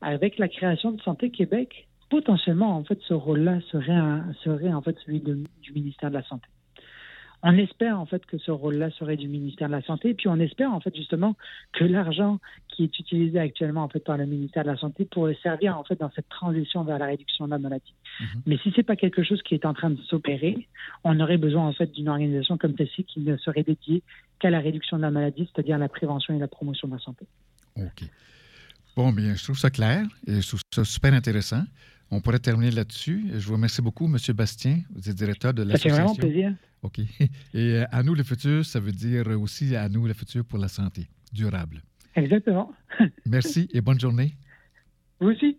S3: avec la création de Santé Québec, potentiellement, en fait, ce rôle-là serait, serait en fait celui du ministère de la Santé. On espère en fait que ce rôle-là serait du ministère de la Santé, puis on espère en fait justement que l'argent qui est utilisé actuellement en fait par le ministère de la Santé pourrait servir en fait dans cette transition vers la réduction de la maladie. Mhm. Mais si c'est pas quelque chose qui est en train de s'opérer, on aurait besoin en fait d'une organisation comme celle-ci qui ne serait dédiée qu'à la réduction de la maladie, c'est-à-dire la prévention et la promotion de la santé.
S4: OK. Bon, bien, je trouve ça clair et je trouve ça super intéressant. On pourrait terminer là-dessus. Je vous remercie beaucoup, M. Bastien. Vous êtes directeur de l'association.
S3: Ça fait vraiment plaisir.
S4: OK. [LAUGHS] Et euh, à nous le futur, ça veut dire aussi à nous le futur pour la santé durable.
S3: Exactement. [LAUGHS]
S4: Merci et bonne journée.
S3: Vous aussi.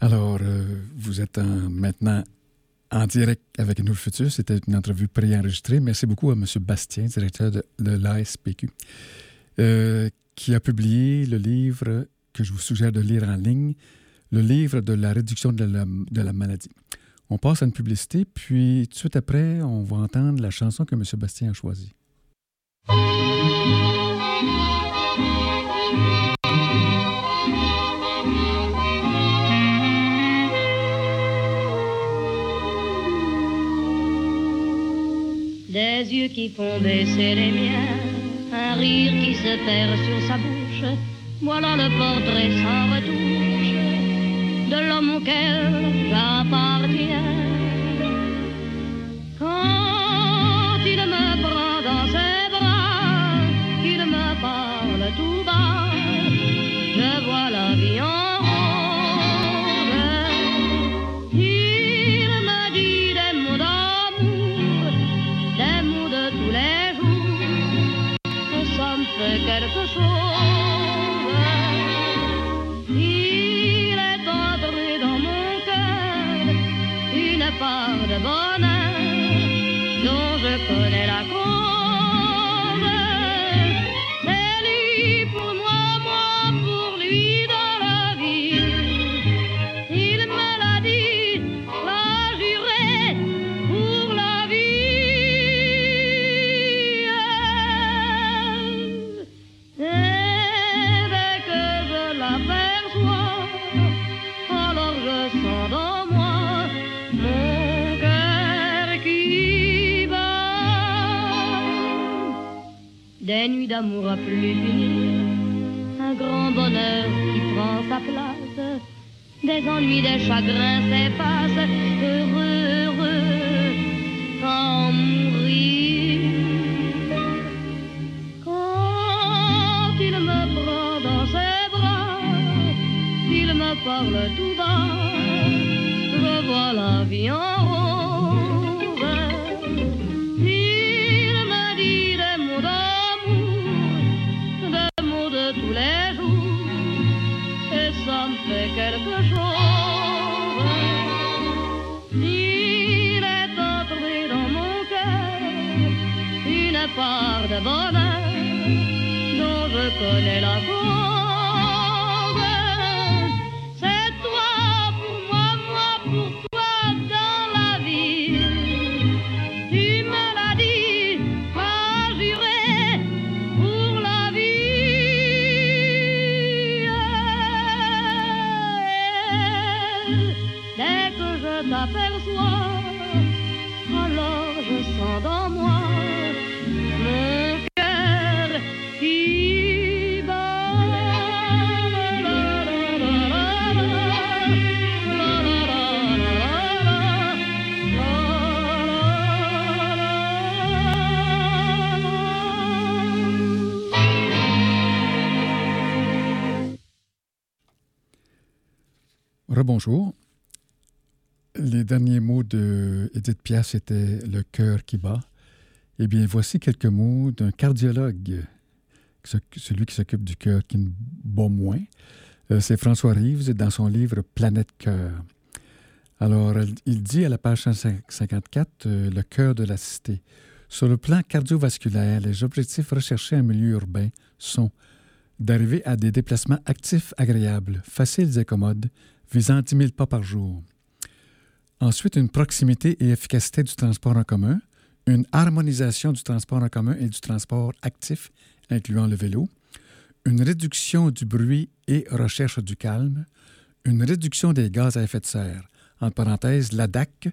S4: Alors, euh, vous êtes maintenant en direct avec nous le futur. C'était une entrevue préenregistrée. Merci beaucoup à M. Bastien, directeur de, l'ASPQ, euh, qui a publié le livre que je vous suggère de lire en ligne, le livre de la réduction de la, de la maladie. On passe à une publicité, puis tout de suite après, on va entendre la chanson que M. Bastien a choisie.
S5: Des yeux qui font baisser les miens, un rire qui se perd sur sa bouche voilà le portrait sans retouche de l'homme auquel j'appartiens. программе. Part de bonheur dont je connais la cause. Les
S4: derniers mots de Edith Piaf, c'était le cœur qui bat. Eh bien, voici quelques mots d'un cardiologue, celui qui s'occupe du cœur qui ne bat moins. Euh, C'est François Rives dans son livre Planète Cœur. Alors, il dit à la page 154, euh, le cœur de la cité. Sur le plan cardiovasculaire, les objectifs recherchés en milieu urbain sont d'arriver à des déplacements actifs agréables, faciles et commodes, visant 10 000 pas par jour. Ensuite, une proximité et efficacité du transport en commun, une harmonisation du transport en commun et du transport actif, incluant le vélo, une réduction du bruit et recherche du calme, une réduction des gaz à effet de serre, entre parenthèses, l'ADAC,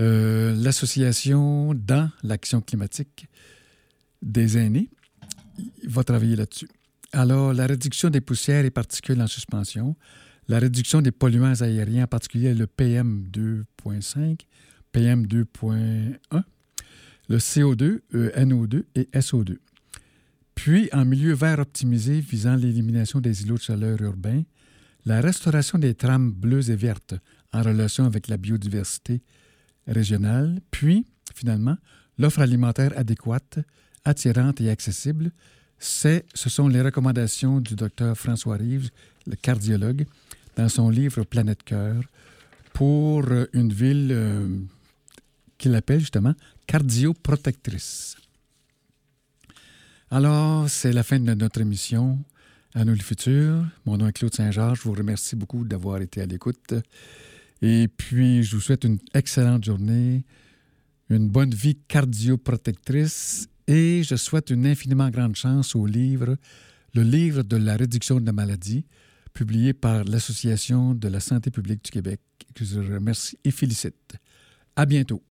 S4: euh, l'association dans l'action climatique des aînés, va travailler là-dessus. Alors, la réduction des poussières et particules en suspension, la réduction des polluants aériens, en particulier le PM2.5, PM2.1, le CO2, euh, NO2 et SO2. Puis, en milieu vert optimisé visant l'élimination des îlots de chaleur urbains, la restauration des trames bleues et vertes en relation avec la biodiversité régionale, puis, finalement, l'offre alimentaire adéquate, attirante et accessible, ce sont les recommandations du docteur François Rives, le cardiologue, dans son livre Planète Cœur, pour une ville euh, qu'il appelle justement cardioprotectrice. Alors, c'est la fin de notre émission. À nous le futur. Mon nom est Claude Saint-Georges. Je vous remercie beaucoup d'avoir été à l'écoute. Et puis, je vous souhaite une excellente journée, une bonne vie cardioprotectrice et je souhaite une infiniment grande chance au livre, le livre de la réduction de la maladie, publié par l'Association de la santé publique du Québec, que je remercie et félicite. À bientôt.